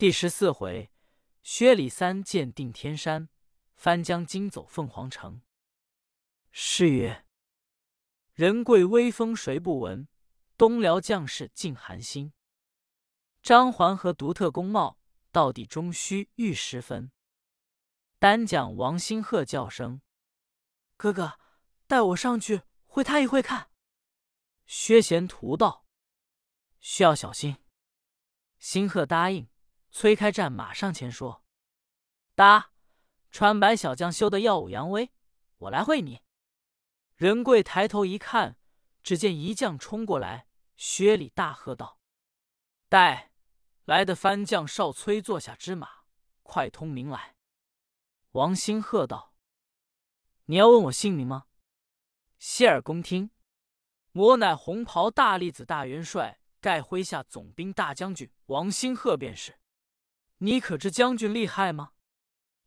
第十四回，薛礼三剑定天山，翻江惊走凤凰城。诗曰：“人贵威风谁不闻？东辽将士尽寒心。张环和独特功貌，到底终须玉石分。”单讲王星鹤叫声：“哥哥，带我上去会他一会看。”薛贤徒道：“需要小心。”星鹤答应。崔开战马上前说：“答，川白小将修得耀武扬威，我来会你。”仁贵抬头一看，只见一将冲过来，薛礼大喝道：“待来的番将少崔坐下之马，快通名来。”王兴喝道：“你要问我姓名吗？”谢尔公听，我乃红袍大栗子大元帅盖麾下总兵大将军王兴鹤，便是。你可知将军厉害吗？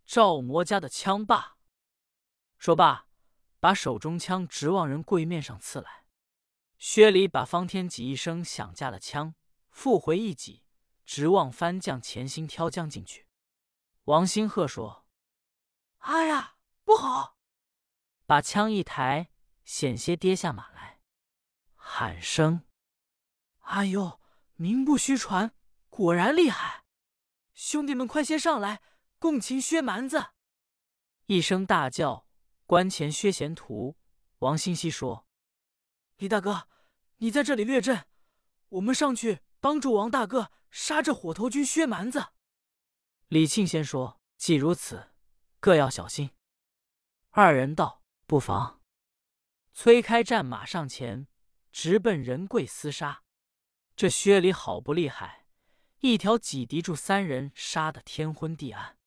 赵魔家的枪霸。说罢，把手中枪直往人柜面上刺来。薛礼把方天戟一声响，架了枪，复回一戟，直往番将前心挑将进去。王兴鹤说：“哎呀，不好！”把枪一抬，险些跌下马来，喊声：“哎呦，名不虚传，果然厉害！”兄弟们，快些上来，共擒薛蛮子！一声大叫，关前薛贤图、王兴熙说：“李大哥，你在这里略阵，我们上去帮助王大哥杀这火头军薛蛮子。”李庆先说：“既如此，各要小心。”二人道：“不妨。”催开战马上前，直奔仁贵厮杀。这薛礼好不厉害！一条戟敌住三人，杀得天昏地暗。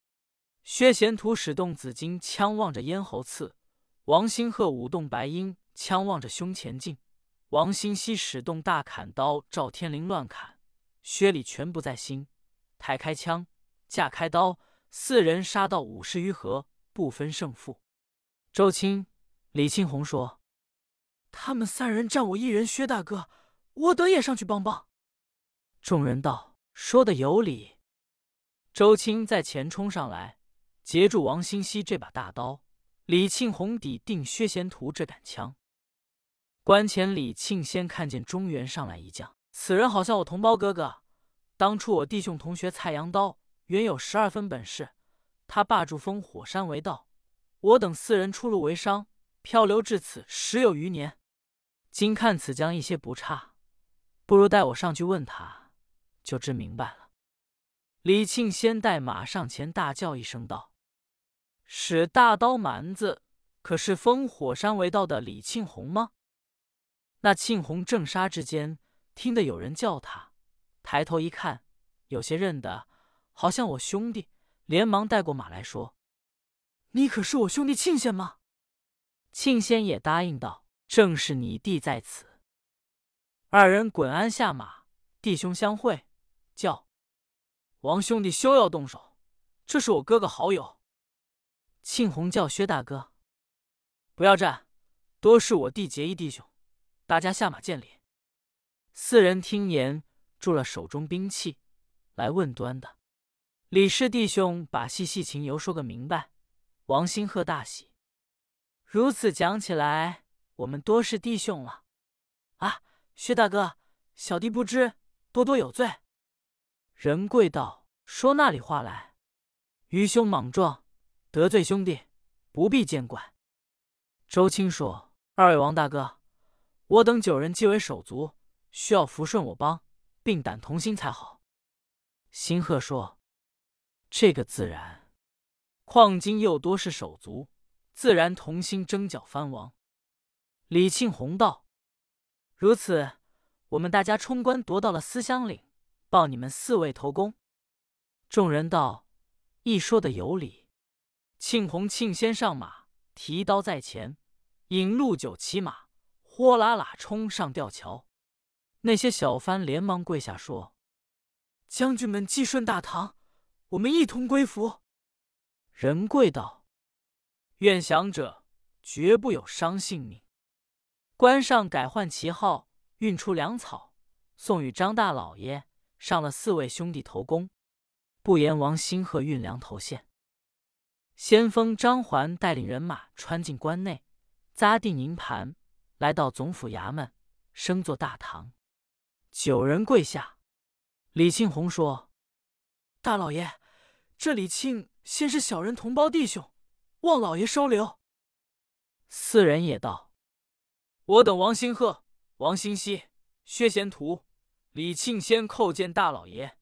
薛贤图使动紫金枪望着咽喉刺，王兴鹤舞动白鹰枪望着胸前进，王兴熙使动大砍刀照天灵乱砍。薛礼全不在心，抬开枪，架开刀，四人杀到五十余合，不分胜负。周青、李庆红说：“他们三人战我一人，薛大哥，我等也上去帮帮。”众人道。说的有理，周青在前冲上来，截住王兴熙这把大刀；李庆红抵定薛贤图这杆枪。关前李庆先看见中原上来一将，此人好像我同胞哥哥，当初我弟兄同学蔡阳刀，原有十二分本事。他霸住烽火山为道，我等四人出路为商，漂流至此十有余年。今看此将一些不差，不如带我上去问他。就知明白了。李庆先带马上前，大叫一声道：“使大刀蛮子，可是烽火山为道的李庆红吗？”那庆红正杀之间，听得有人叫他，抬头一看，有些认得，好像我兄弟，连忙带过马来说：“你可是我兄弟庆先吗？”庆先也答应道：“正是你弟在此。”二人滚鞍下马，弟兄相会。叫王兄弟休要动手，这是我哥哥好友。庆红叫薛大哥，不要战，多是我弟结义弟兄，大家下马见礼。四人听言，住了手中兵器，来问端的。李氏弟兄把戏戏情由说个明白，王兴鹤大喜。如此讲起来，我们多是弟兄了。啊，薛大哥，小弟不知，多多有罪。仁贵道：“说那里话来？愚兄莽撞，得罪兄弟，不必见怪。”周青说：“二位王大哥，我等九人既为手足，需要服顺我帮，并胆同心才好。”星鹤说：“这个自然，况今又多是手足，自然同心征剿藩王。”李庆红道：“如此，我们大家冲关夺到了思乡岭。”报你们四位头功。众人道：“一说的有理。”庆红庆先上马，提刀在前，引陆九骑马，豁啦啦冲上吊桥。那些小番连忙跪下说：“将军们既顺大唐，我们一同归服。”仁贵道：“愿降者绝不有伤性命。”关上改换旗号，运出粮草，送与张大老爷。上了四位兄弟头功，不言王兴鹤运粮头献。先锋张环带领人马穿进关内，扎定营盘，来到总府衙门，升坐大堂。九人跪下。李庆红说：“大老爷，这李庆先是小人同胞弟兄，望老爷收留。”四人也道：“我等王兴鹤、王兴熙、薛贤图、李庆先叩见大老爷，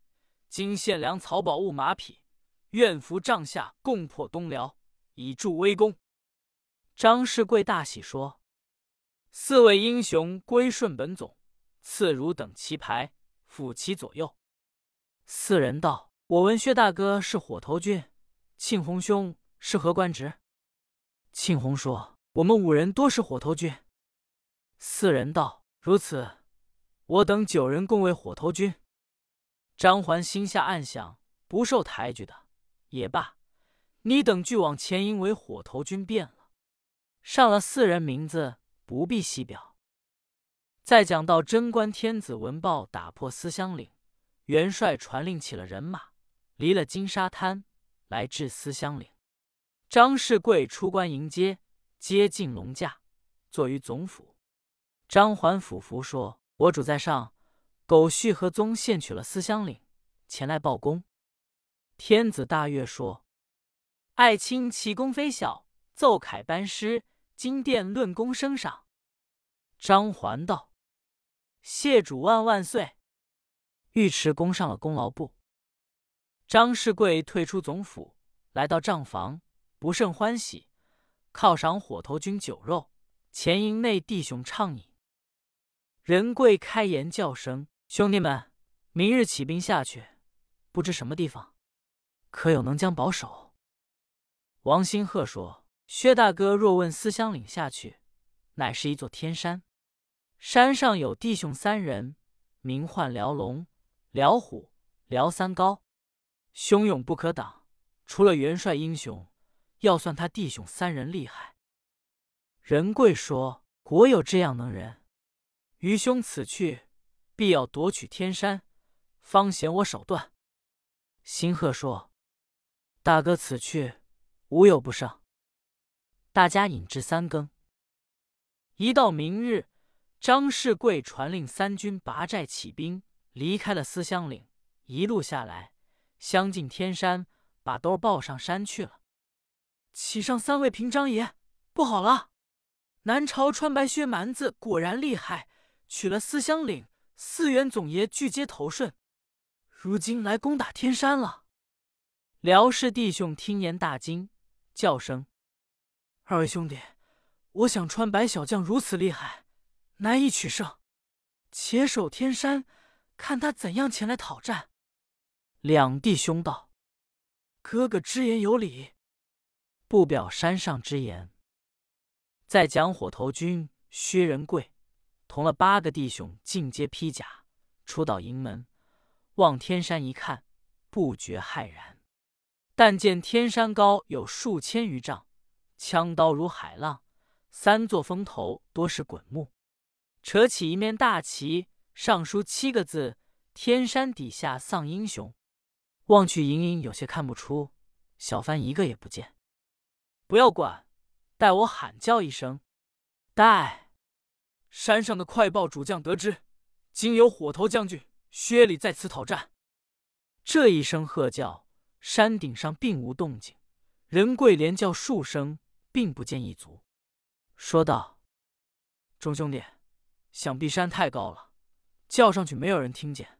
今献粮草宝物马匹。”愿扶帐下共破东辽，以助威功。张世贵大喜说：“四位英雄归顺本总，赐汝等旗牌，辅其左右。”四人道：“我闻薛大哥是火头军，庆红兄是何官职？”庆红说：“我们五人多是火头军。”四人道：“如此，我等九人共为火头军。”张环心下暗想：不受抬举的。也罢，你等俱往前营为火头军变了。上了四人名字，不必细表。再讲到贞观天子闻报打破思乡岭，元帅传令起了人马，离了金沙滩，来至思乡岭。张世贵出关迎接，接进龙驾，坐于总府。张环俯伏说：“我主在上，狗婿和宗献取了思乡岭，前来报功。”天子大悦，说：“爱卿奇功非小，奏凯班师，金殿论功升赏。”张环道：“谢主万万岁！”尉迟恭上了功劳簿。张世贵退出总府，来到帐房，不胜欢喜，犒赏火头军酒肉，前营内弟兄畅饮。仁贵开言叫声：“兄弟们，明日起兵下去，不知什么地方。”可有能将保守？王兴鹤说：“薛大哥若问思乡岭下去，乃是一座天山，山上有弟兄三人，名唤辽龙、辽虎、辽三高，汹涌不可挡。除了元帅英雄，要算他弟兄三人厉害。”仁贵说：“国有这样能人，余兄此去，必要夺取天山，方显我手段。”兴鹤说。大哥此去，无有不胜。大家饮至三更。一到明日，张世贵传令三军拔寨起兵，离开了思乡岭，一路下来，相近天山，把兜抱上山去了。启上三位平章爷，不好了！南朝穿白靴蛮子果然厉害，取了思乡岭，四员总爷俱皆投顺，如今来攻打天山了。辽氏弟兄听言大惊，叫声：“二位兄弟，我想穿白小将如此厉害，难以取胜，且守天山，看他怎样前来讨战。”两弟兄道：“哥哥之言有理，不表山上之言。”再讲火头军薛仁贵同了八个弟兄进阶披甲，出到营门，望天山一看，不觉骇然。但见天山高有数千余丈，枪刀如海浪，三座峰头多是滚木，扯起一面大旗，上书七个字：“天山底下丧英雄。”望去隐隐有些看不出，小帆一个也不见。不要管，待我喊叫一声，待山上的快报主将得知，今有火头将军薛礼在此讨战。这一声喝叫。山顶上并无动静，仁贵连叫数声，并不见一足。说道：“众兄弟，想必山太高了，叫上去没有人听见，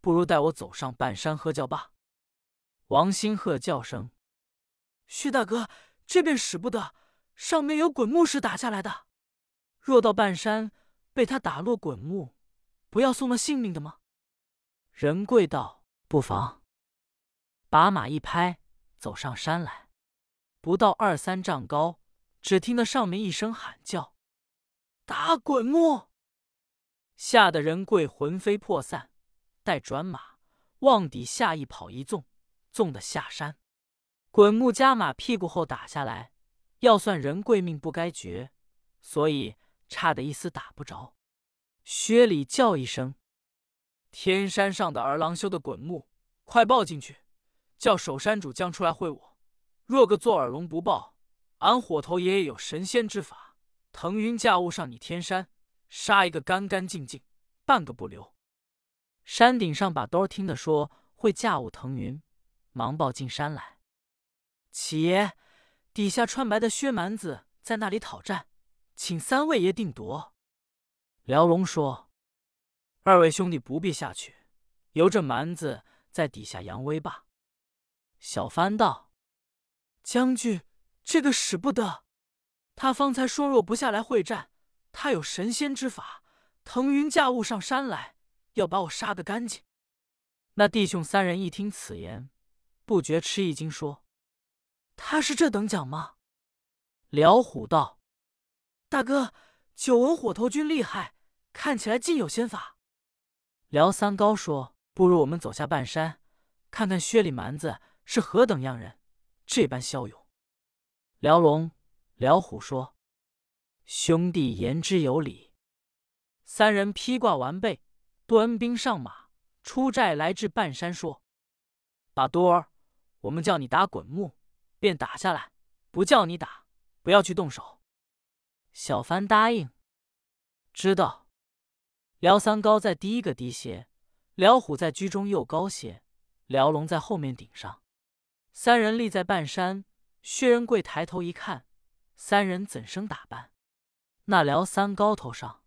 不如带我走上半山喝叫罢。”王兴鹤叫声：“薛大哥，这便使不得，上面有滚木石打下来的。若到半山被他打落滚木，不要送了性命的吗？”仁贵道：“不妨。”把马一拍，走上山来，不到二三丈高，只听得上面一声喊叫：“打滚木！”吓得人贵魂飞魄散，待转马往底下一跑一纵，纵的下山，滚木加马屁股后打下来，要算人贵命不该绝，所以差的一丝打不着。薛礼叫一声：“天山上的儿郎修的滚木，快抱进去！”叫守山主将出来会我。若个做耳聋不报，俺火头爷爷有神仙之法，腾云驾雾上你天山，杀一个干干净净，半个不留。”山顶上把兜听得说会驾雾腾云，忙抱进山来。启爷，底下穿白的薛蛮子在那里讨战，请三位爷定夺。辽龙说：“二位兄弟不必下去，由这蛮子在底下扬威吧。”小帆道：“将军，这个使不得。他方才说若不下来会战，他有神仙之法，腾云驾雾上山来。”要把我杀得干净！那弟兄三人一听此言，不觉吃一惊，说：“他是这等讲吗？”辽虎道：“大哥，久闻火头军厉害，看起来尽有仙法。”辽三高说：“不如我们走下半山，看看薛里蛮子是何等样人，这般骁勇。”辽龙、辽虎说：“兄弟言之有理。”三人披挂完备。端兵上马，出寨来至半山，说：“把多儿，我们叫你打滚木，便打下来；不叫你打，不要去动手。”小帆答应，知道。辽三高在第一个低些，辽虎在居中又高些，辽龙在后面顶上。三人立在半山。薛仁贵抬头一看，三人怎生打扮？那辽三高头上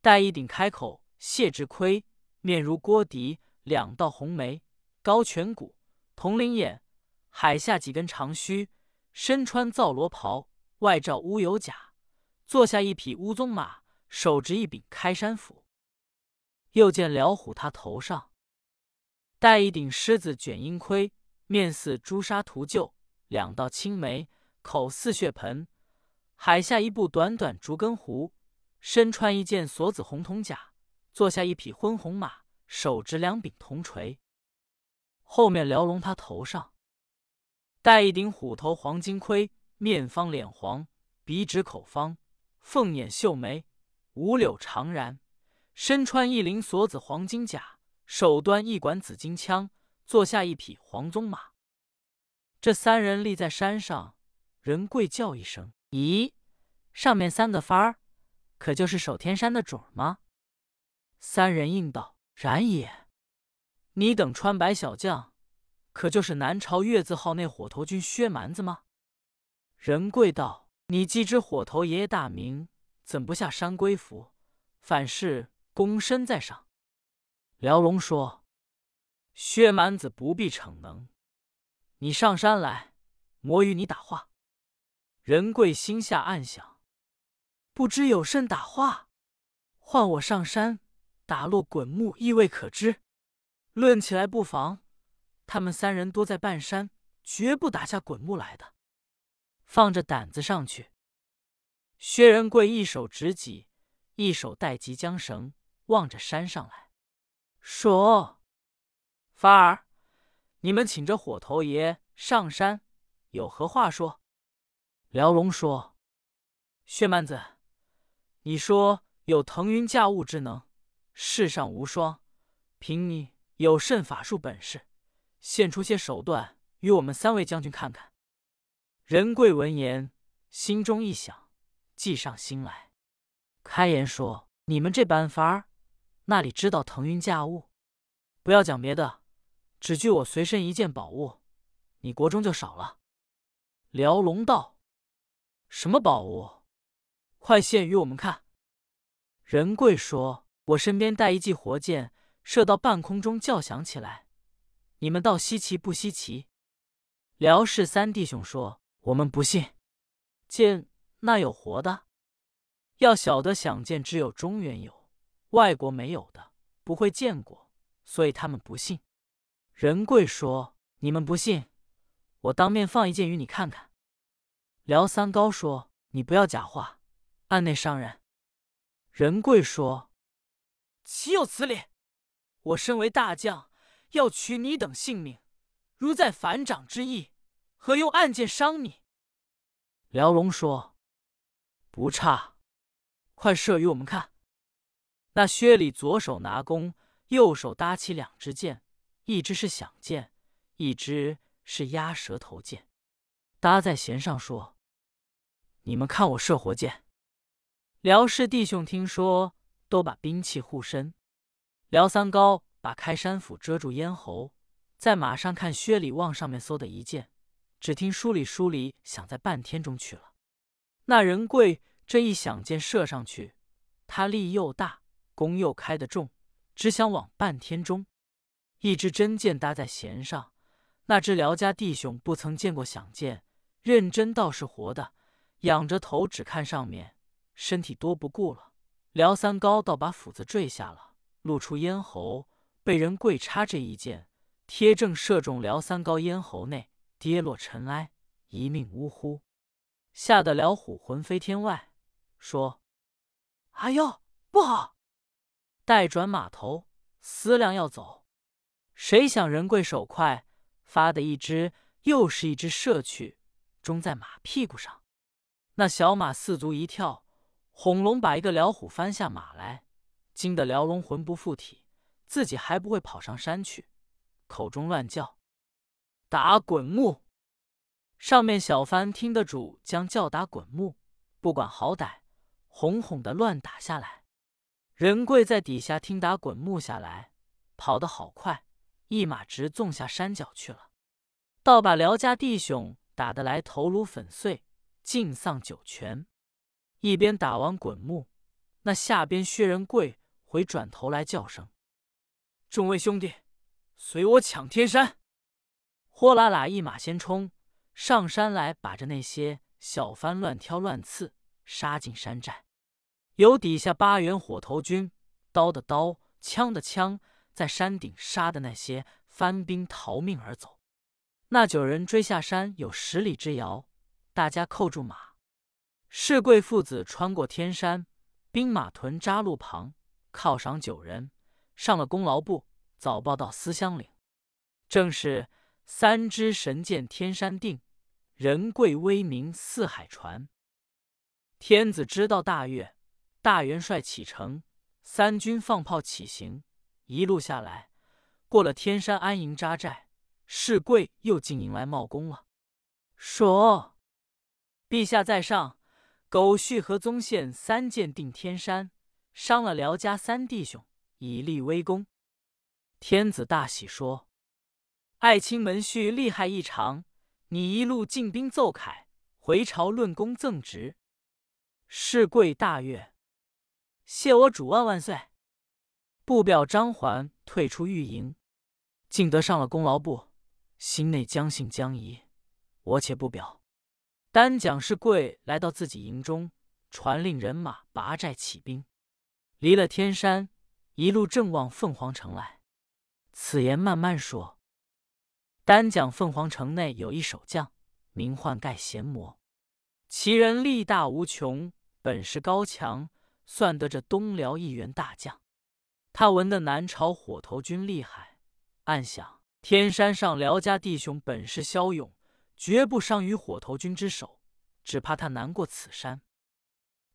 戴一顶开口。谢志亏面如郭迪，两道红眉，高颧骨，铜铃眼，海下几根长须，身穿皂罗袍，外罩乌有甲，坐下一匹乌鬃马，手执一柄开山斧。又见辽虎他头上戴一顶狮子卷缨盔，面似朱砂涂就，两道青眉，口似血盆，海下一部短短竹根壶，身穿一件锁子红铜甲。坐下一匹昏红马，手执两柄铜锤。后面辽龙他头上戴一顶虎头黄金盔，面方脸黄，鼻直口方，凤眼秀眉，五柳长髯，身穿一领锁子黄金甲，手端一管紫金枪。坐下一匹黄鬃马。这三人立在山上，人贵叫一声：“咦，上面三个幡儿，可就是守天山的主儿吗？”三人应道：“然也。”你等穿白小将，可就是南朝月字号那火头军薛蛮子吗？仁贵道：“你既知火头爷爷大名，怎不下山归服，反是躬身在上？”辽龙说：“薛蛮子不必逞能，你上山来，魔与你打话。”仁贵心下暗想：“不知有甚打话，唤我上山。”打落滚木亦未可知，论起来不妨。他们三人多在半山，绝不打下滚木来的。放着胆子上去。薛仁贵一手执戟，一手带及缰绳，望着山上来说：“发儿，你们请着火头爷上山，有何话说？”辽龙说：“薛蛮子，你说有腾云驾雾之能。”世上无双，凭你有甚法术本事，现出些手段与我们三位将军看看。仁贵闻言，心中一想，计上心来，开言说：“你们这般法儿，那里知道腾云驾雾？不要讲别的，只据我随身一件宝物，你国中就少了。”辽龙道：“什么宝物？快献与我们看。”仁贵说。我身边带一记活箭，射到半空中叫响起来。你们道稀奇不稀奇？辽氏三弟兄说：“我们不信，见那有活的？要晓得想见只有中原有，外国没有的，不会见过，所以他们不信。”仁贵说：“你们不信，我当面放一件与你看看。”辽三高说：“你不要假话，暗内伤人。”仁贵说。岂有此理！我身为大将，要取你等性命，如在反掌之意，何用暗箭伤你？辽龙说：“不差，快射与我们看。”那薛礼左手拿弓，右手搭起两支箭，一支是响箭，一支是鸭舌头箭，搭在弦上说：“你们看我射活箭。”辽氏弟兄听说，都把兵器护身。辽三高把开山斧遮住咽喉，在马上看薛礼往上面搜的一箭，只听书里书里响在半天中去了。那人贵这一响箭射上去，他力又大，弓又开得重，只想往半天中。一支真箭搭在弦上。那只辽家弟兄不曾见过响箭，认真倒是活的，仰着头只看上面，身体多不顾了。辽三高倒把斧子坠下了，露出咽喉，被人跪插这一箭，贴正射中辽三高咽喉内，跌落尘埃，一命呜呼，吓得辽虎魂飞天外，说：“哎呦，不好！”待转马头，思量要走，谁想人贵手快。发的一只，又是一只射去，中在马屁股上。那小马四足一跳，轰龙把一个辽虎翻下马来，惊得辽龙魂不附体，自己还不会跑上山去，口中乱叫：“打滚木！”上面小番听得主将叫打滚木，不管好歹，哄哄的乱打下来。仁贵在底下听打滚木下来，跑得好快。一马直纵下山脚去了，倒把辽家弟兄打得来头颅粉碎，尽丧九泉。一边打完滚木，那下边薛仁贵回转头来叫声：“众位兄弟，随我抢天山！”豁啦啦一马先冲上山来，把着那些小番乱挑乱刺，杀进山寨。有底下八员火头军，刀的刀，枪的枪。在山顶杀的那些番兵逃命而走，那九人追下山有十里之遥，大家扣住马。世贵父子穿过天山，兵马屯扎路旁，犒赏九人，上了功劳簿，早报到思乡岭。正是三支神箭天山定，人贵威名四海传。天子知道大悦，大元帅启程，三军放炮起行。一路下来，过了天山安营扎寨，世贵又进营来冒功了。说：“陛下在上，狗续和宗宪三箭定天山，伤了辽家三弟兄，以立威功。”天子大喜，说：“爱卿门婿厉害异常，你一路进兵奏凯，回朝论功赠职。”世贵大悦，谢我主万万岁。不表张环退出御营，竟得上了功劳簿，心内将信将疑。我且不表。单讲是贵来到自己营中，传令人马拔寨起兵，离了天山，一路正往凤凰城来。此言慢慢说。单讲凤凰城内有一守将，名唤盖贤魔，其人力大无穷，本事高强，算得这东辽一员大将。他闻得南朝火头军厉害，暗想：天山上辽家弟兄本事骁勇，绝不伤于火头军之手，只怕他难过此山。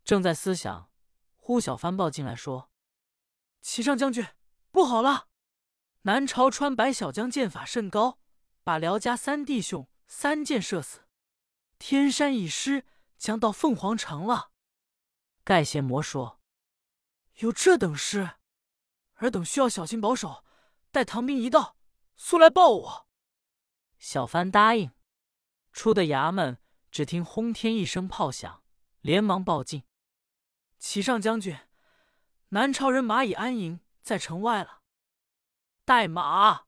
正在思想，呼小番报进来说：“齐上将军，不好了！南朝川白小将剑法甚高，把辽家三弟兄三箭射死。天山已失，将到凤凰城了。”盖贤魔说：“有这等事？”尔等需要小心保守，待唐兵一到，速来报我。小番答应，出的衙门，只听轰天一声炮响，连忙报进。启上将军，南朝人马已安营在城外了。带马。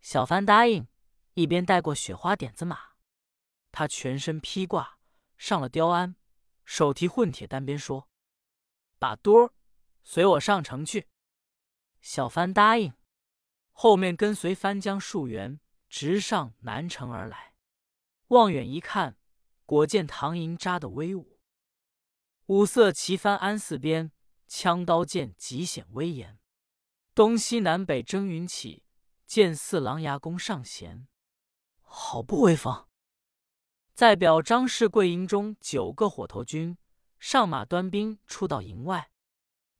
小番答应，一边带过雪花点子马。他全身披挂，上了雕鞍，手提混铁单鞭，说：“把多儿，随我上城去。”小番答应，后面跟随番将数员，直上南城而来。望远一看，果见唐营扎得威武，五色旗幡安四边，枪刀剑极显威严。东西南北争云起，见似狼牙弓上弦，好不威风。再表张氏贵营中九个火头军上马端兵出到营外，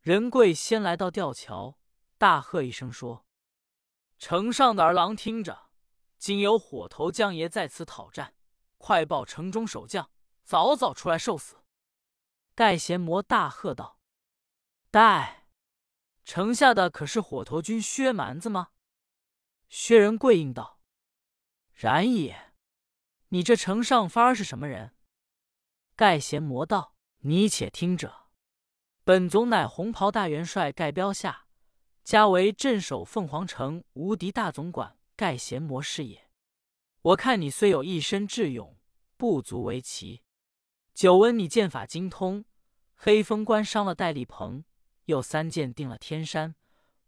仁贵先来到吊桥。大喝一声说：“城上的儿郎听着，今有火头将爷在此讨战，快报城中守将，早早出来受死！”盖贤魔大喝道：“待！城下的可是火头军薛蛮子吗？”薛仁贵应道：“然也。你这城上番是什么人？”盖贤魔道：“你且听着，本总乃红袍大元帅盖彪下，加为镇守凤凰城无敌大总管盖贤魔是也。我看你虽有一身智勇，不足为奇。久闻你剑法精通，黑风关伤了戴笠鹏，又三剑定了天山，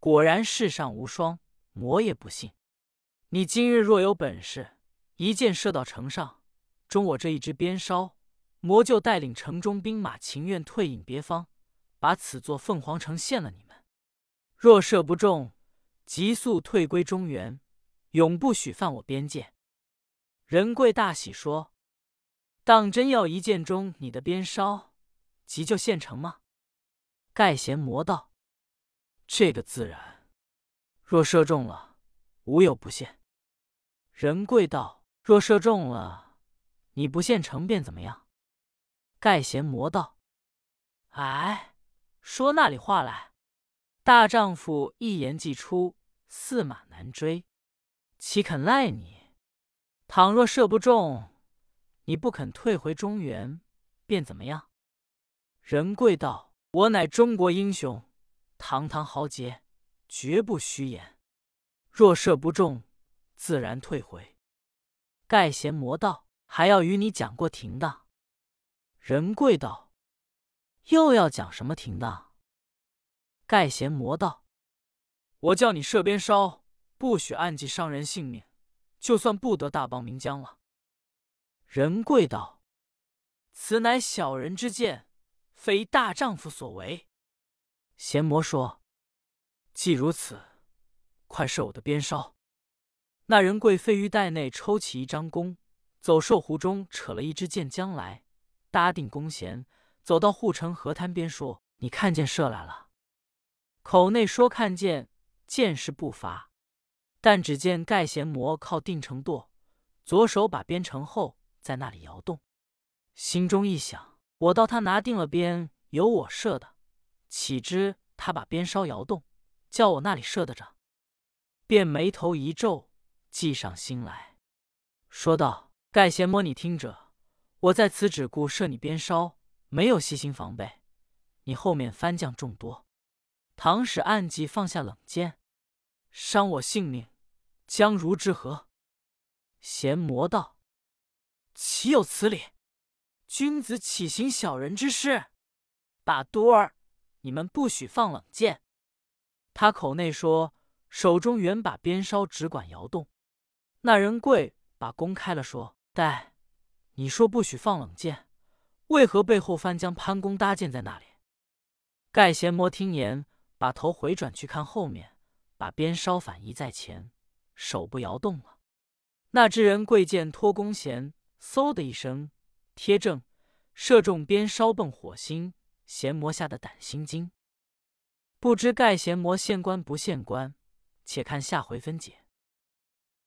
果然世上无双。”魔也不信，你今日若有本事，一箭射到城上，中我这一支鞭梢，魔就带领城中兵马，情愿退隐别方，把此座凤凰城献了你们。若射不中，急速退归中原，永不许犯我边界。仁贵大喜，说：“当真要一箭中你的鞭梢，急就献城吗？”盖贤魔道：“这个自然。”若射中了，无有不献。仁贵道：“若射中了，你不献城便怎么样？”盖贤魔道：“哎，说那里话来？大丈夫一言既出，驷马难追，岂肯赖你？倘若射不中，你不肯退回中原，便怎么样？”仁贵道：“我乃中国英雄，堂堂豪杰。”绝不虚言。若射不中，自然退回。盖贤魔道：“还要与你讲过停当。”仁贵道：“又要讲什么停当？”盖贤魔道：“我叫你射鞭梢，不许暗记伤人性命，就算不得大邦名将了。”仁贵道：“此乃小人之见，非大丈夫所为。”贤魔说。既如此，快射我的鞭梢！那人贵飞于袋内抽起一张弓，走兽壶中扯了一支箭将来，搭定弓弦，走到护城河滩边说：“你看见射来了。”口内说看见，箭是不发。但只见盖贤魔靠定城垛，左手把鞭成后，在那里摇动。心中一想：我道他拿定了鞭，由我射的，岂知他把鞭梢摇动？叫我那里射得着，便眉头一皱，计上心来，说道：“盖贤魔，你听着，我在此只顾射你鞭梢，没有细心防备。你后面番将众多，倘使暗计放下冷箭，伤我性命，将如之何？”贤魔道：“岂有此理！君子岂行小人之事？把多儿，你们不许放冷箭。”他口内说，手中原把鞭梢只管摇动。那人贵把弓开了，说：“待你说不许放冷箭，为何背后翻将潘公搭箭在那里？”盖贤魔听言，把头回转去看后面，把鞭稍反移在前，手不摇动了。那只人贵见脱弓弦，嗖的一声贴正，射中鞭梢迸火星。贤魔吓得胆心惊。不知盖贤魔县官不县官，且看下回分解。